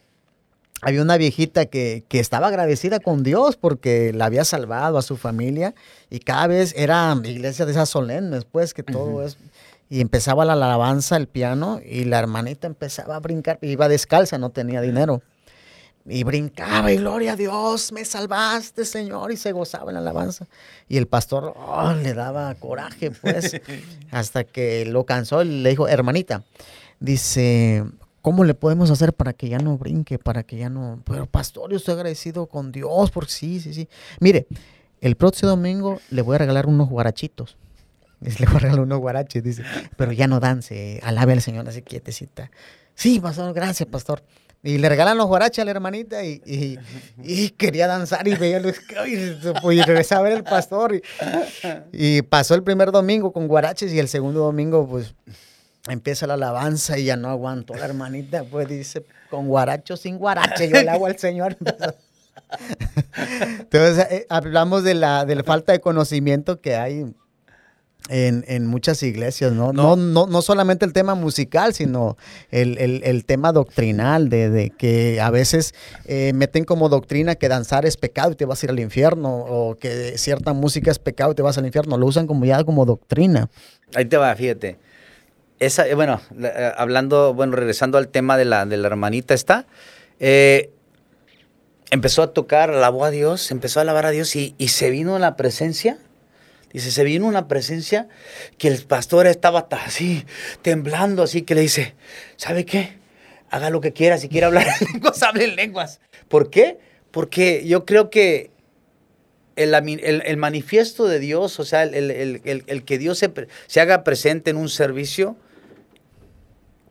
había una viejita que, que estaba agradecida con Dios porque la había salvado a su familia y cada vez era iglesia de esas solemnes, pues, que todo es... Y empezaba la alabanza, el piano, y la hermanita empezaba a brincar, iba descalza, no tenía dinero. Y brincaba, y gloria a Dios, me salvaste, Señor, y se gozaba en la alabanza. Y el pastor oh, le daba coraje, pues, hasta que lo cansó y le dijo, hermanita, dice, ¿cómo le podemos hacer para que ya no brinque, para que ya no... Pero pastor, yo estoy agradecido con Dios, porque sí, sí, sí. Mire, el próximo domingo le voy a regalar unos guarachitos. Dice, Le regalar unos guaraches, dice, pero ya no dance, alabe al Señor así quietecita. Sí, pastor, gracias, pastor. Y le regalan los guaraches a la hermanita y, y- y quería danzar y veía los y regresaba a ver el pastor. Y, y pasó el primer domingo con guaraches y el segundo domingo, pues, empieza la alabanza y ya no aguantó la hermanita. Pues dice, con guaracho, sin guarache, yo le hago al Señor. Entonces, eh, hablamos de la, de la falta de conocimiento que hay en, en muchas iglesias, ¿no? No. No, no, solamente el tema musical, sino el, el- el tema doctrinal, de, de que a veces eh, meten como doctrina que danzar es pecado y te vas a ir al infierno, o que cierta música es pecado y te vas al infierno. Lo usan como ya como doctrina. Ahí te va, fíjate. Esa, eh, bueno, eh, hablando, bueno, regresando al tema de la, de la hermanita esta, eh, empezó a tocar, alabó a Dios, empezó a alabar a Dios y, y se vino en la presencia. Dice, se vino una presencia que el pastor estaba así, temblando, así que le dice, ¿sabe qué? Haga lo que quiera, si quiere hablar en lenguas, hable en lenguas. ¿Por qué? Porque yo creo que el, el- el manifiesto de Dios, o sea, el, el- el- el que Dios se, se haga presente en un servicio,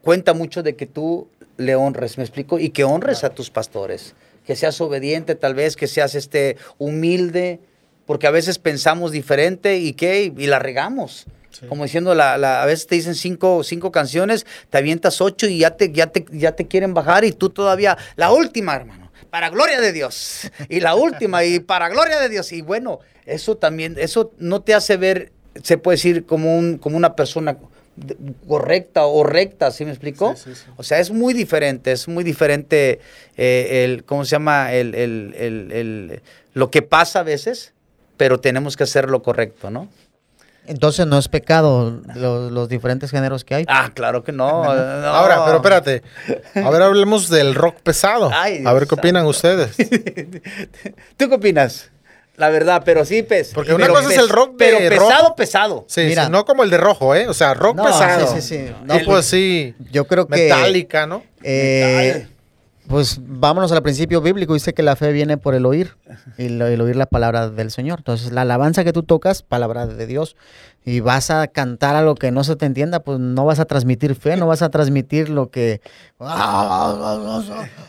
cuenta mucho de que tú le honres, ¿me explico? Y que honres a tus pastores, que seas obediente tal vez, que seas este humilde, porque a veces pensamos diferente y qué, y la regamos. Como diciendo, la, la- a veces te dicen cinco, cinco canciones, te avientas ocho y ya te, ya, te, ya te quieren bajar y tú todavía, la última, hermano, para gloria de Dios. Y la última, y para gloria de Dios. Y bueno, eso también, eso no te hace ver, se puede decir, como, un, como una persona correcta o recta, ¿sí me explicó? Sí, sí, sí. O sea, es muy diferente, es muy diferente eh, el, ¿cómo se llama? El- el- el- lo que pasa a veces, pero tenemos que hacer lo correcto, ¿no? Entonces no es pecado los, los diferentes géneros que hay. Ah, claro que no. no. Ahora, pero espérate. A ver, hablemos del rock pesado. Ay, a ver qué opinan ustedes. ¿Tú qué opinas? La verdad, pero sí, pues. Porque una pero cosa es pes- el rock de Pero pesado, pesado. Sí, Mira. sí, no como el de rojo, ¿eh? O sea, rock No, pesado. sí, sí, sí. No, El- pues sí. Yo creo que... Metallica, ¿no? Eh, Metal. Pues vámonos al principio bíblico. Dice que la fe viene por el oír y lo- el oír la palabra del Señor. Entonces, la alabanza que tú tocas, palabra de Dios. Y vas a cantar algo que no se te entienda, pues no vas a transmitir fe, no vas a transmitir lo que.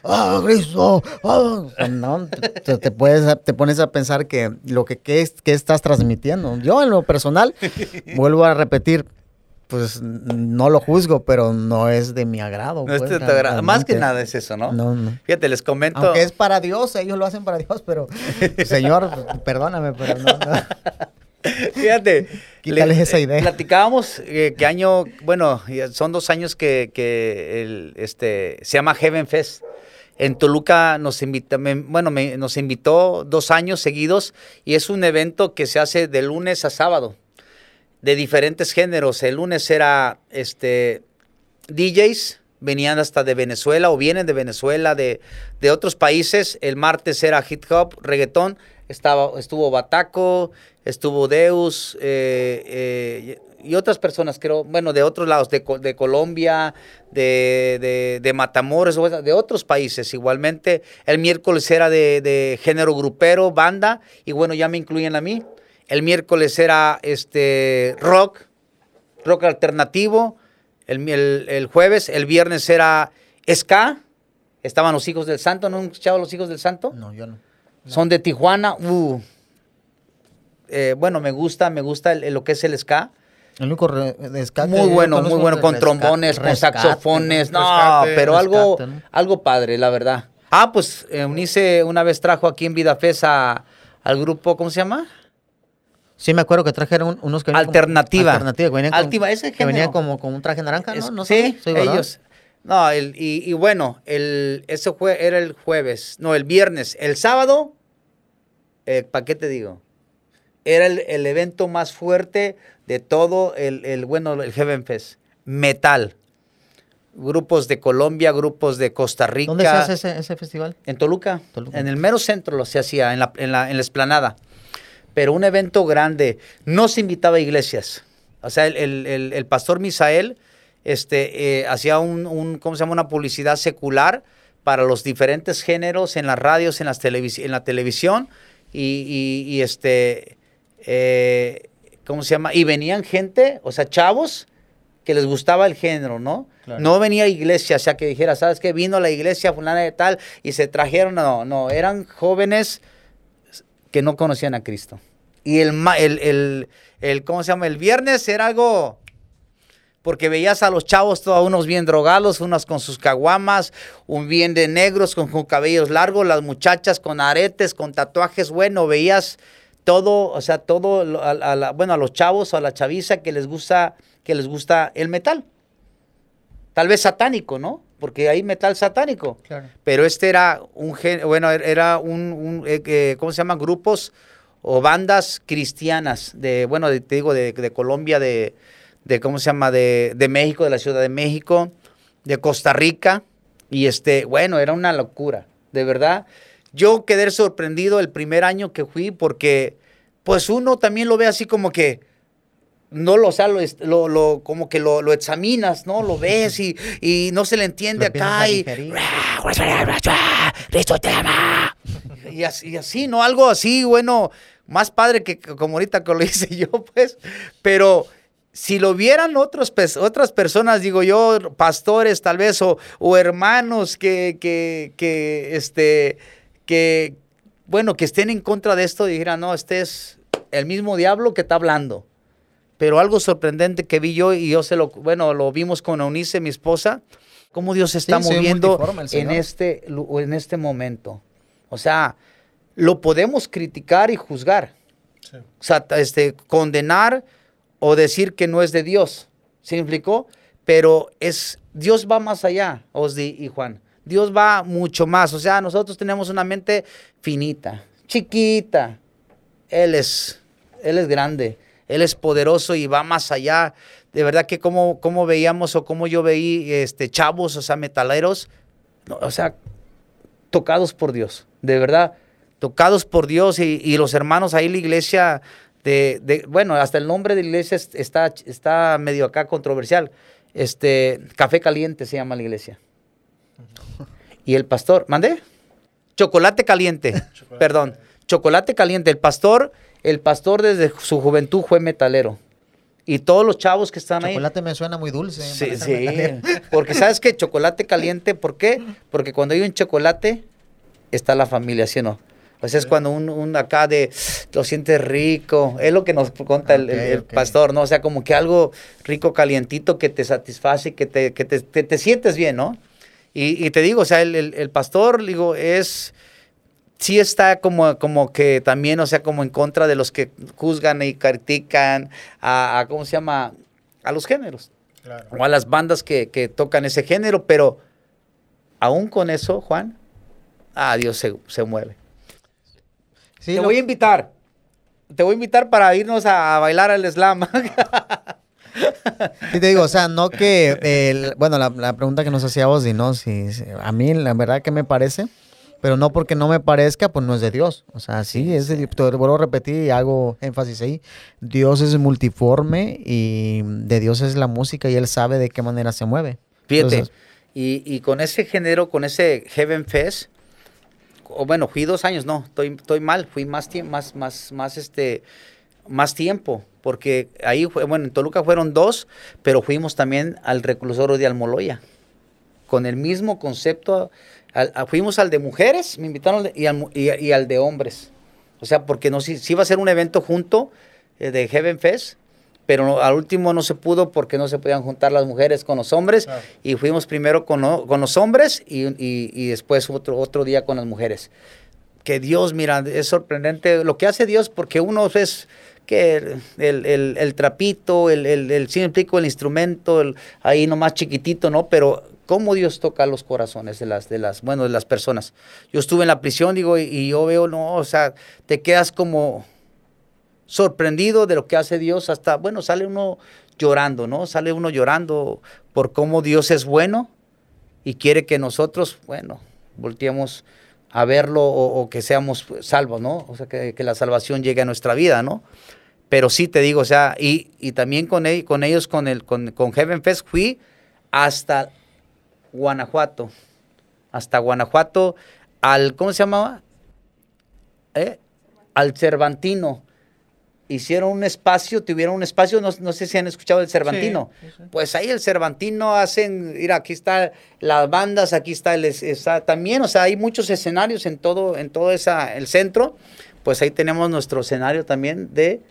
¡Ah, Cristo! ah". No, te, te puedes, te pones a pensar que lo que, que, es- que estás transmitiendo. Yo, en lo personal, vuelvo a repetir. Pues no lo juzgo, pero no es de mi agrado. No, pues, este te agrada. Más que nada es eso, ¿no? No, no. Fíjate, les comento. Aunque es para Dios, ellos lo hacen para Dios, pero Señor, perdóname, pero no. no. Fíjate. Quítales le- esa idea. Platicábamos eh, que año, bueno, son dos años que, que el, este, se llama Heaven Fest. En Toluca nos invita, me- bueno, me- nos invitó dos años seguidos y es un evento que se hace de lunes a sábado, de diferentes géneros. El lunes era este, DJs, venían hasta de Venezuela o vienen de Venezuela, de, de otros países. El martes era hip hop, reggaetón. Estaba, estuvo Bataco, estuvo Deus eh, eh, y otras personas, creo, bueno, de otros lados, de, de Colombia, de, de, de Matamoros, de otros países igualmente. El miércoles era de género grupero, banda, y bueno, ya me incluyen a mí. El miércoles era este rock, rock alternativo. El, el- el jueves, el viernes era ska. Estaban los hijos del santo, ¿no han escuchado los hijos del santo? No, yo no. Son de Tijuana. uh. Eh, bueno, me gusta, me gusta el- lo que es el ska. El único re- rescate Muy bueno, muy bueno, con trombones, con rescate, saxofones. No, pero algo, algo padre, la verdad. Ah, pues eh, Unice una vez trajo aquí en Vidafes a, al grupo, ¿cómo se llama? Sí, me acuerdo que trajeron un- unos que venían como- Alternativa. alternativa, que venían con- Altiva, ese que venía género. como con un traje naranja, ¿no? ¿No sí? ¿verdad? ellos. No, el, y, y bueno, el, ese fue, era el jueves, no, el viernes. El sábado, ¿para qué te digo? Era el, el evento más fuerte de todo el, el, bueno, el Heaven Fest. Metal. Grupos de Colombia, grupos de Costa Rica. ¿Dónde se hace ese, ese festival? En Toluca, Toluca. En el mero centro lo se hacía, en la, en la, en la esplanada. Pero un evento grande. No se invitaba a iglesias. O sea, el, el- el- el pastor Misael este, eh, hacía un, un, ¿cómo se llama? Una publicidad secular para los diferentes géneros en las radios, en, las televis- en la televisión. Y, y- y, este, eh, ¿cómo se llama? Y venían gente, o sea, chavos que les gustaba el género, ¿no? Claro. No venía iglesia, o sea, que dijera, ¿sabes qué? Vino la iglesia fulana de tal y se trajeron, no, no, eran jóvenes que no conocían a Cristo. Y el, el, el, el, ¿cómo se llama? El viernes era algo, porque veías a los chavos todos unos bien drogados, unos con sus caguamas, un bien de negros con, cabellos largos, las muchachas con aretes, con tatuajes, bueno, veías todo, o sea, todo, a, a la- bueno, a los chavos o a la chaviza que les gusta, que les gusta el metal. Tal vez satánico, ¿no? Porque hay metal satánico. Claro. Pero este era un gen- bueno, era un, un, eh, ¿cómo se llama? Grupos o bandas cristianas de, bueno, de- te digo, de, de Colombia, de, de, ¿cómo se llama? De, de México, de la Ciudad de México, de Costa Rica. Y este, bueno, era una locura, de verdad. yo quedé sorprendido el primer año que fui porque pues uno también lo ve así como que no lo, o sea, lo, lo, como que lo, lo, examinas, ¿no? Lo ves y, y no se le entiende acá y, y así, y así, ¿no? Algo así, bueno, más padre que como ahorita que lo hice yo, pues, pero si lo vieran otros, otras personas, digo yo, pastores tal vez, o, o hermanos que, que, que, este, que, bueno, que estén en contra de esto, dijeran, no, este es el mismo diablo que está hablando. Pero algo sorprendente que vi yo, y yo se lo, bueno, lo vimos con Eunice, mi esposa, cómo Dios se está moviendo en este, en este momento. O sea, lo podemos criticar y juzgar. O sea, este, condenar o decir que no es de Dios. ¿Se me explicó? Pero es, Dios va más allá, Osdi y Juan. Dios va mucho más. O sea, nosotros tenemos una mente finita, chiquita. Él es, Él es grande, Él es poderoso y va más allá. De verdad que como, como veíamos o como yo veí este, chavos, o sea, metaleros, o sea, tocados por Dios. De verdad, tocados por Dios y, los hermanos ahí, la iglesia, de, bueno, hasta el nombre de la iglesia está, está medio acá controversial. Este, Café Caliente se llama la iglesia. Y el pastor, ¿mandé? Chocolate caliente, perdón, chocolate caliente. El pastor, el pastor desde su juventud fue metalero. Y todos los chavos que están ahí. Chocolate me suena muy dulce. Sí, sí. Porque sabes que chocolate caliente, ¿por qué? Porque cuando hay un chocolate, está la familia, ¿sí o no? Pues es cuando un, acá de lo sientes rico, es lo que nos cuenta el, pastor, ¿no? O sea, como que algo rico, calientito que te satisface, que te, que te, te, sientes bien, ¿no? Y, te digo, o sea, el, pastor, digo, es, sí está como, como que también, o sea, como en contra de los que juzgan y critican a, ¿cómo se llama? A los géneros. O a las bandas que, que, tocan ese género, pero aún con eso, Juan, ah, Dios se, se mueve te voy a invitar. Te voy a invitar para irnos a, bailar al slam. Sí, te digo, o sea, no que, bueno, la, pregunta que nos hacía vos, y no, si, a mí la verdad que me parece, pero no porque no me parezca, pues no es de Dios. O sea, sí, es de, te vuelvo a repetir y hago énfasis ahí, Dios es multiforme y de Dios es la música y Él sabe de qué manera se mueve. Fíjate, y, y, con ese género, con ese Heaven Fest, o bueno, fui dos años, no, estoy, estoy mal, fui más tiempo, más, más, más, este, más tiempo, porque ahí, fue, bueno, en Toluca fueron dos, pero fuimos también al reclusorio de Almoloya, con el mismo concepto, fuimos al de mujeres, me invitaron, y al, y, al de hombres, o sea, porque no, si, si iba a ser un evento junto eh, de Heaven Fest, pero al último no se pudo porque no se podían juntar las mujeres con los hombres y fuimos primero con, con los hombres y, y, después otro, otro día con las mujeres. Que Dios, mira, es sorprendente lo que hace Dios porque uno es que el, el, el trapito, el, el, el, sí el instrumento, el, ahí nomás chiquitito, ¿no? Pero cómo Dios toca los corazones de las, de las, bueno, de las personas. Yo estuve en la prisión, digo, y, yo veo, no, o sea, te quedas como sorprendido de lo que hace Dios, hasta, bueno, sale uno llorando, ¿no? Sale uno llorando por cómo Dios es bueno y quiere que nosotros, bueno, volteemos a verlo o, que seamos salvos, ¿no? O sea, que, la salvación llegue a nuestra vida, ¿no? Pero sí te digo, o sea, y, y también con, con ellos, con, el, con, con Heaven Fest, fui hasta Guanajuato, hasta Guanajuato, al, ¿cómo se llamaba? ¿Eh? Al Cervantino hicieron un espacio, tuvieron un espacio, no, sé si han escuchado el Cervantino. Pues ahí el Cervantino hacen, mira, aquí está las bandas, aquí está el también, o sea, hay muchos escenarios en todo, en todo esa, el centro. Pues ahí tenemos nuestro escenario también de,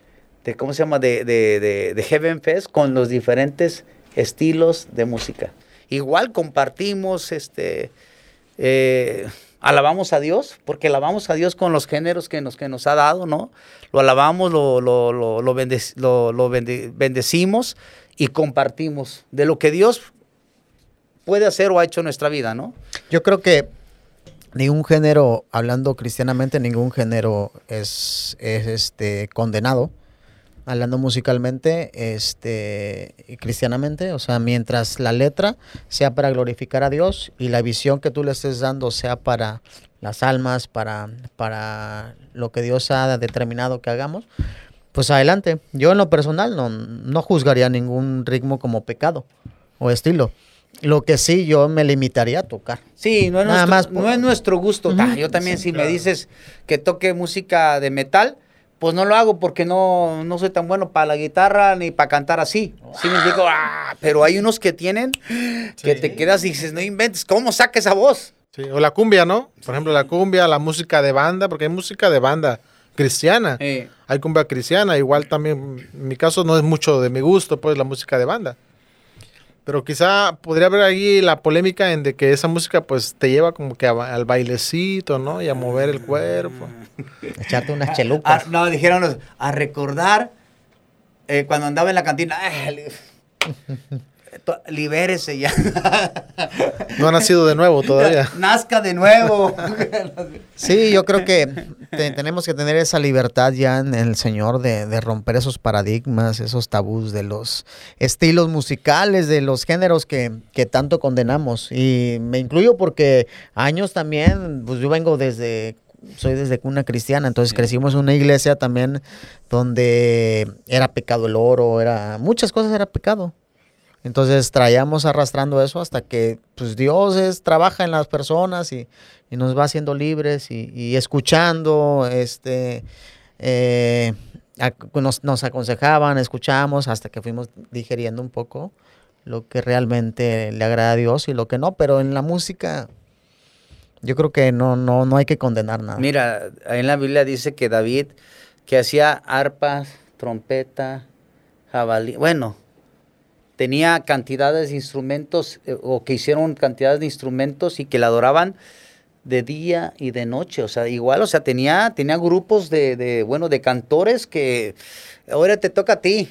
de ¿cómo se llama? De, de, de Heaven Fest con los diferentes estilos de música. Igual compartimos, este, eh, alabamos a Dios, porque alabamos a Dios con los géneros que nos, que nos ha dado, ¿no? Lo alabamos, lo, lo, lo, lo, bendecimos y compartimos de lo que Dios puede hacer o ha hecho en nuestra vida, ¿no? Yo creo que ningún género, hablando cristianamente, ningún género es, es este, condenado hablando musicalmente este, y cristianamente, o sea, mientras la letra sea para glorificar a Dios y la visión que tú le estés dando sea para, las almas, para, para lo que Dios ha determinado que hagamos, pues adelante. Yo en lo personal no, no juzgaría ningún ritmo como pecado o estilo. Lo que sí, yo me limitaría a tocar. Sí, no es, Nada nuestro, más por- no es nuestro gusto. Ah, yo también, Sí, si claro. me dices que toque música de metal, pues no lo hago porque no, no soy tan bueno para la guitarra ni para cantar así. Sí me digo, ah, pero hay unos que tienen que Sí. te quedas y dices, no inventes, ¿cómo saca esa voz? Sí, o la cumbia, ¿no? Por ejemplo, la cumbia, la música de banda, porque hay música de banda cristiana. Hay cumbia cristiana, igual también, en mi caso no es mucho de mi gusto, pues la música de banda. Pero quizá podría haber ahí la polémica en de que esa música pues te lleva como que a ba- al bailecito, ¿no? Y a mover el cuerpo. Echarte unas ah, chelucas. no, dijeron los- a recordar eh, cuando andaba en la cantina. libérese ya. No ha nacido de nuevo todavía. Nazca de nuevo. Sí, yo creo que te- tenemos que tener esa libertad ya en el Señor de, de romper esos paradigmas, esos tabús de los estilos musicales, de los géneros que, que tanto condenamos. Y me incluyo porque años también, pues yo vengo desde, soy desde cuna cristiana, entonces crecimos en una iglesia también donde era pecado el oro, era muchas cosas era pecado. Entonces traíamos arrastrando eso hasta que pues Dios es, trabaja en las personas y, nos va haciendo libres y, escuchando, este, eh, nos, nos aconsejaban, escuchamos hasta que fuimos digeriendo un poco lo que realmente le agrada a Dios y lo que no, pero en la música yo creo que no, no, no hay que condenar nada. Mira, en la Biblia dice que David, que hacía arpas, trompeta, jabalí, bueno, tenía cantidades de instrumentos, eh, o que hicieron cantidades de instrumentos y que la adoraban de día y de noche, o sea, igual, o sea, tenía, tenía grupos de, de, bueno, de cantores que ahora te toca a ti,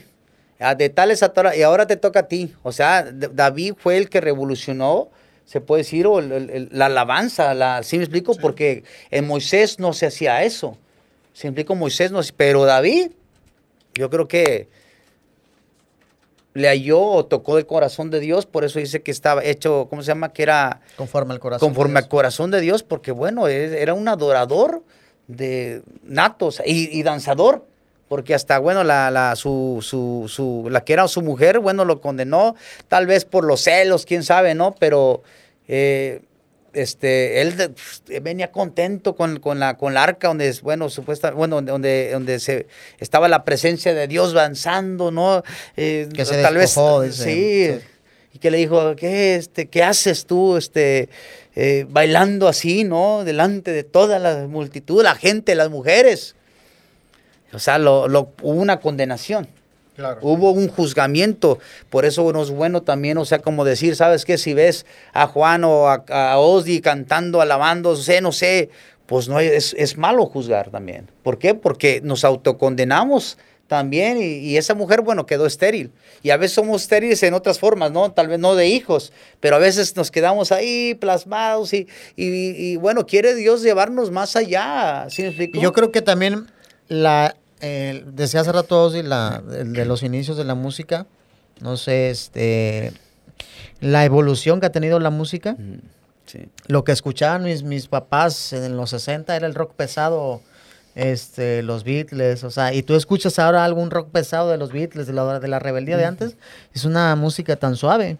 de tales a y ahora te toca a ti, o sea, David fue el que revolucionó, se puede decir, o el- el- el- la alabanza, la, ¿sí me explico? Porque en Moisés no se hacía eso, se explico, Moisés no, pero David, yo creo que le halló o tocó el corazón de Dios, por eso dice que estaba hecho, ¿cómo se llama? Que era Conforme al corazón. conforme al corazón de Dios, porque bueno, es- era un adorador de natos y, y danzador, porque hasta, bueno, la, la, su, su, su, la que era su mujer, bueno, lo condenó, tal vez por los celos, quién sabe, ¿no? Pero eh, este, él venía contento con, con la, con la arca donde, es, bueno, supuesta, bueno, donde- donde, donde se, estaba la presencia de Dios danzando, ¿no? Eh, Que se tal vez, dice. Sí. y que le dijo, ¿qué, este, ¿qué haces tú este, eh, bailando así, ¿no? Delante de toda la multitud, la gente, las mujeres. O sea, lo, lo- hubo una condenación, Claro. hubo un juzgamiento. Por eso no es bueno también, o sea, como decir, ¿sabes qué? Si ves a Juan o a, a Ozzy cantando, alabando, no sé, no sé, pues no es, es malo juzgar también. ¿Por qué? Porque nos autocondenamos también y, y esa mujer, bueno, quedó estéril. Y a veces somos estériles en otras formas, ¿no? Tal vez no de hijos, pero a veces nos quedamos ahí plasmados y, y, y, bueno, quiere Dios llevarnos más allá. ¿Sí me explico? Yo creo que también la eh, decía hace rato Ozzy, la de los inicios de la música, no sé, este la evolución que ha tenido la música, Mm, Sí. lo que escuchaban mis, mis papás en los 60 era el rock pesado, este, los Beatles, o sea, y tú escuchas ahora algún rock pesado de los Beatles, de la, de la rebeldía de antes, es una música tan suave.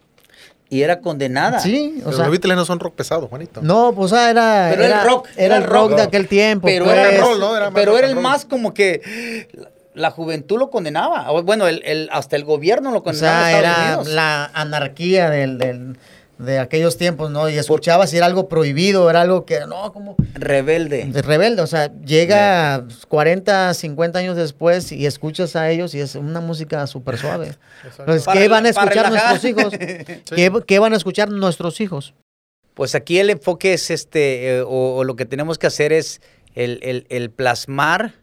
Y era condenada. Sí, o Pero sea, los Beatles no son rock pesado, Juanito. no, pues ah, era, Pero era era el rock, era el rock de aquel tiempo. Pero pues. era, el rock, rock, ¿no? Era más pero era el roll. más como que la juventud lo condenaba. O Bueno, el, el- hasta el gobierno lo O condenaba. sea, en Estados era Unidos. la anarquía del, del- de aquellos tiempos, ¿no? Y escuchabas si era algo prohibido, era algo que, no, como Rebelde. de rebelde. O sea, llega 40, 50 años después y escuchas a ellos y es una música súper suave. Entonces, Para ¿qué van a escuchar nuestros hijos? ¿Qué, qué van a escuchar nuestros hijos? Pues aquí el enfoque es este, eh, o, o lo que tenemos que hacer es el, el- el plasmar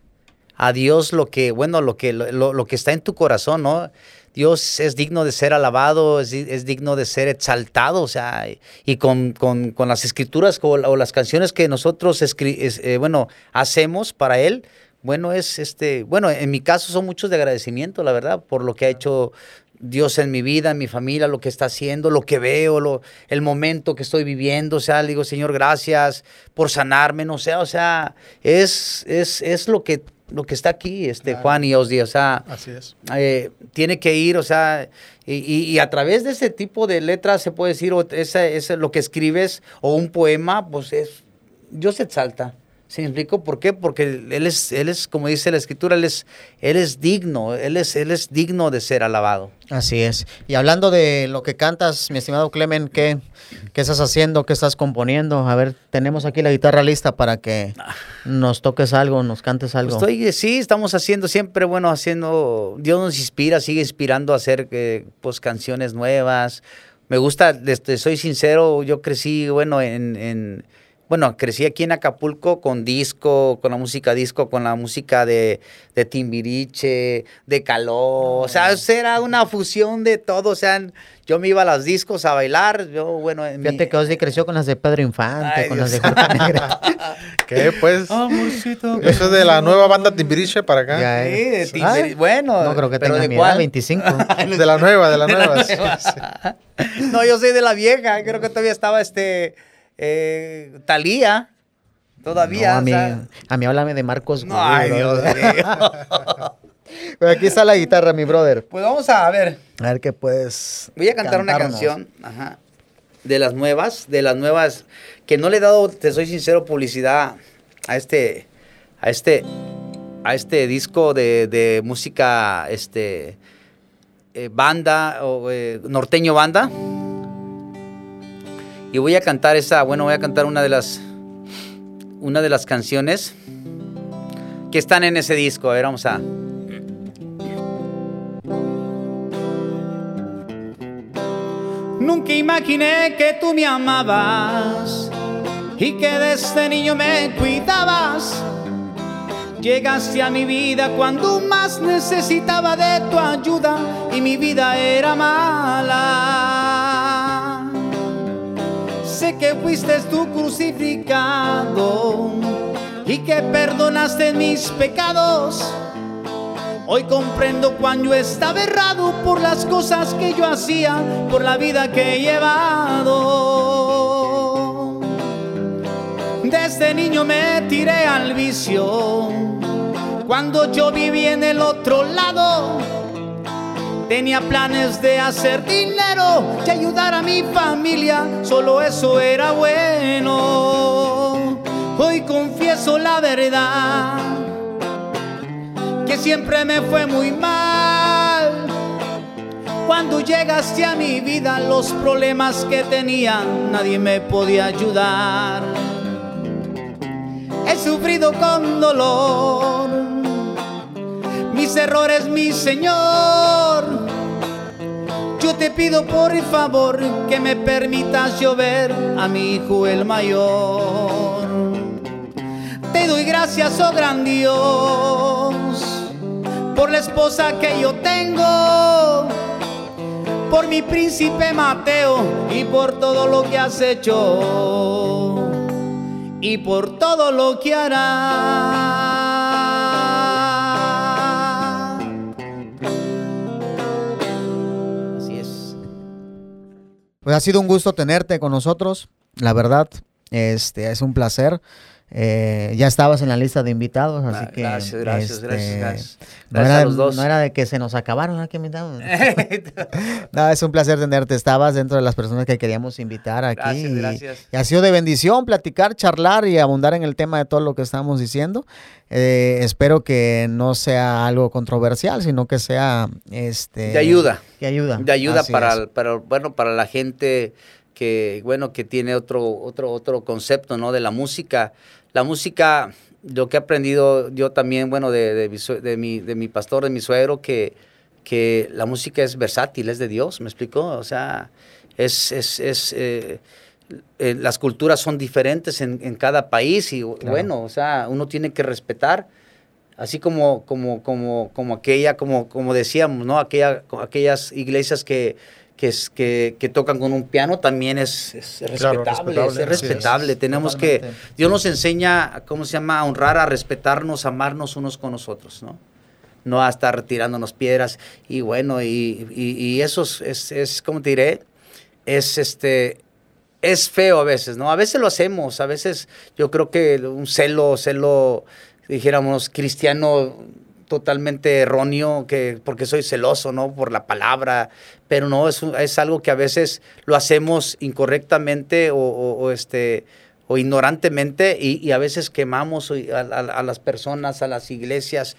a Dios lo que, bueno, lo que, lo- lo que está en tu corazón, ¿no? Dios es digno de ser alabado, es, es digno de ser exaltado, o sea, y- y con, con- con las escrituras o, o las canciones que nosotros, escri- es- eh, bueno, hacemos para Él, bueno, es este, bueno, en mi caso son muchos de agradecimiento, la verdad, por lo que ha hecho Dios en mi vida, en mi familia, lo que está haciendo, lo que veo, lo, el momento que estoy viviendo. O sea, le digo, Señor, gracias por sanarme, no sé, o sea, es, es, es lo que lo que está aquí, este Juan y Osdi, o sea, Así es. eh, tiene que ir, o sea, y, y- y a través de ese tipo de letras se puede decir, o ese, ese- lo que escribes, o un poema, pues es, Dios se exalta. ¿Sí me explico? ¿Por qué? Porque él es, él es, como dice la escritura, él es, él es digno, él es, él es digno de ser alabado. Así es. Y hablando de lo que cantas, mi estimado Clemen, ¿qué, qué estás haciendo? ¿Qué estás componiendo? A ver, tenemos aquí la guitarra lista para que nos toques algo, nos cantes algo. Estoy, sí, estamos haciendo siempre, bueno, haciendo, Dios nos inspira, sigue inspirando a hacer eh, pues canciones nuevas. Me gusta, este, soy sincero, yo crecí, bueno, en, en- bueno, crecí aquí en Acapulco con disco, con la música disco, con la música de, de Timbiriche, de Caló, o sea, era una fusión de todo, o sea, yo me iba a los discos a bailar, yo, bueno, en mi- Fíjate que Osdi creció con las de Pedro Infante, Ay, con Dios. las de Juerta Negra. ¿Qué, pues? Amorcito. Eso es de la nueva banda Timbiriche para acá. Ya, Sí, de eh. Timbiriche. Bueno, No creo que tenga ¿de mi edad, cuál? 25. De la nueva, de la nueva. sí, sí. No, yo soy de la vieja. Creo que todavía estaba este eh, Talía. Todavía. No, a, o mí, sea, a mí háblame de Marcos. no, ay, Dios mío. Pero aquí está la guitarra, mi brother. Pues vamos a ver. A ver qué puedes. Voy a cantar una canción. Ajá. De las nuevas. De las nuevas. Que no le he dado, te soy sincero, publicidad a este. A este. A este disco de, de música. Este. eh, banda. O, eh, norteño banda. Y voy a cantar esa. Bueno, voy a cantar una de las. Una de las canciones. Que están en ese disco. A ver, vamos a. Nunca imaginé que tú me amabas y que desde niño me cuidabas. Llegaste a mi vida cuando más necesitaba de tu ayuda y mi vida era mala. Que fuiste tú crucificado y que perdonaste mis pecados. Hoy comprendo cuando yo estaba errado por las cosas que yo hacía, por la vida que he llevado. Desde niño me tiré al vicio, cuando yo vivía en el otro lado. Tenía planes de hacer dinero y ayudar a mi familia, solo eso era bueno. Hoy confieso la verdad que siempre me fue muy mal. Cuando llegaste a mi vida, los problemas que tenía, nadie me podía ayudar. He sufrido con dolor mis errores, mi Señor. Yo te pido por favor que me permitas llover a mi hijo el mayor. Te doy gracias, oh gran Dios, por la esposa que yo tengo, por mi príncipe Mateo y por todo lo que has hecho y por todo lo que harás. Pues ha sido un gusto tenerte con nosotros, la verdad. Este es un placer. Eh, ya estabas en la lista de invitados, así que Ah, Gracias, gracias, este, gracias, gracias. No Gracias era, a los dos. no era de que se nos acabaron aquí invitados. no, es un placer tenerte. Estabas dentro de las personas que queríamos invitar aquí. Gracias, y- gracias. Y, ha sido de bendición platicar, charlar y abundar en el tema de todo lo que estamos diciendo. Eh, espero que no sea algo controversial, sino que sea este De ayuda. Que ayuda. de ayuda para bueno para la gente que bueno que tiene otro otro otro concepto no de la música. La música lo que he aprendido yo también bueno de, de mi, de mi de mi pastor de mi suegro que que la música es versátil es de Dios me explicó o sea es es, es eh, eh, las culturas son diferentes en, en cada país y bueno o sea uno tiene que respetar así como como como como aquella como como decíamos no aquella aquellas iglesias que que, es- que, que tocan con un piano también es, es Claro, respetable, respetable, es respetable. Tenemos que. Dios nos enseña, ¿cómo se llama? A honrar, a respetarnos, a amarnos unos con nosotros, ¿no? no a estar tirándonos piedras. Y bueno, y, y, eso es, es, es, ¿cómo te diré? Es este, es feo a veces, ¿no? A veces lo hacemos, a veces yo creo que un celo, celo, dijéramos, cristiano totalmente erróneo, que porque soy celoso, ¿no? Por la palabra, pero no, es, es algo que a veces lo hacemos incorrectamente o, este o ignorantemente y, a veces quemamos a, las personas, a las iglesias,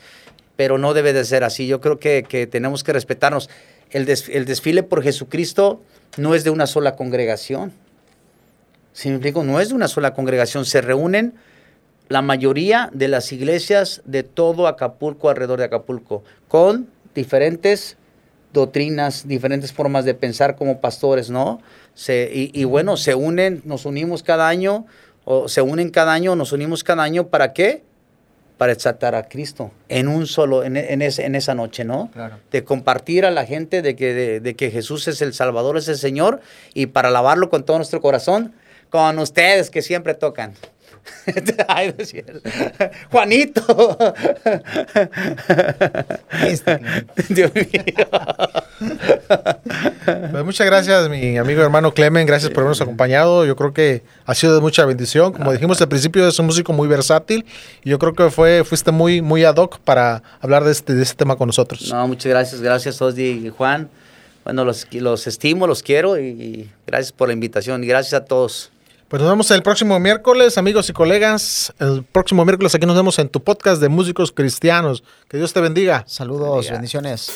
pero no debe de ser así. Yo creo que, que tenemos que respetarnos. El, el desfile por Jesucristo no es de una sola congregación si me explico, no es de una sola congregación, se reúnen la mayoría de las iglesias de todo Acapulco, alrededor de Acapulco, con diferentes doctrinas, diferentes formas de pensar como pastores, ¿no? Se, y, bueno, se unen, nos unimos cada año, o se unen cada año, nos unimos cada año, ¿para qué? Para exaltar a Cristo en un solo, en, en, en esa noche, ¿no? De compartir a la gente de que, de, de que Jesús es el Salvador, es el Señor, y para alabarlo con todo nuestro corazón, con ustedes que siempre tocan. Ay, no es Juanito. Este, Dios mío. Pues muchas gracias, mi amigo hermano Clemen. Gracias por habernos acompañado. Yo creo que ha sido de mucha bendición. Como dijimos al principio, es un músico muy versátil. Y yo creo que fue, fuiste muy, muy ad hoc para hablar de este, de este tema con nosotros. No, muchas gracias. Gracias, Osdi y Juan. Bueno, los, los estimo, los quiero y gracias por la invitación. Y gracias a todos. Pues nos vemos el próximo miércoles, amigos y colegas. El próximo miércoles aquí nos vemos en tu podcast de músicos cristianos. Que Dios te bendiga. Saludos, bendiciones.